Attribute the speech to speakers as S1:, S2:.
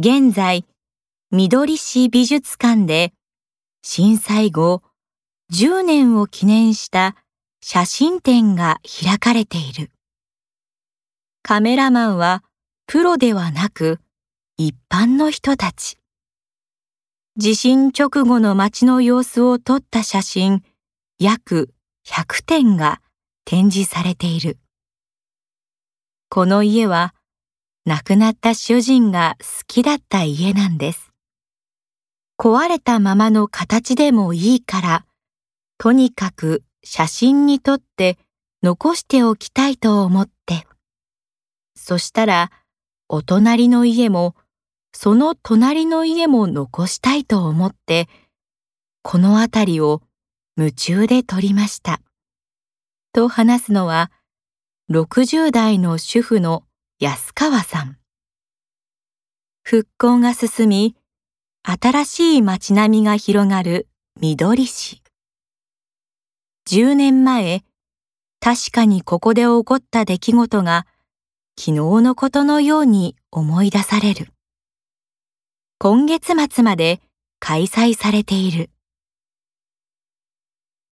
S1: 現在、緑市美術館で震災後10年を記念した写真展が開かれている。カメラマンはプロではなく一般の人たち。地震直後の街の様子を撮った写真約100点が展示されている。この家は亡くなった主人が好きだった家なんです。壊れたままの形でもいいから、とにかく写真に撮って残しておきたいと思って。そしたら、お隣の家も、その隣の家も残したいと思って、この辺りを夢中で撮りました。と話すのは、60代の主婦の安川さん。復興が進み、新しい街並みが広がる緑市。10年前、確かにここで起こった出来事が昨日のことのように思い出される。今月末まで開催されている。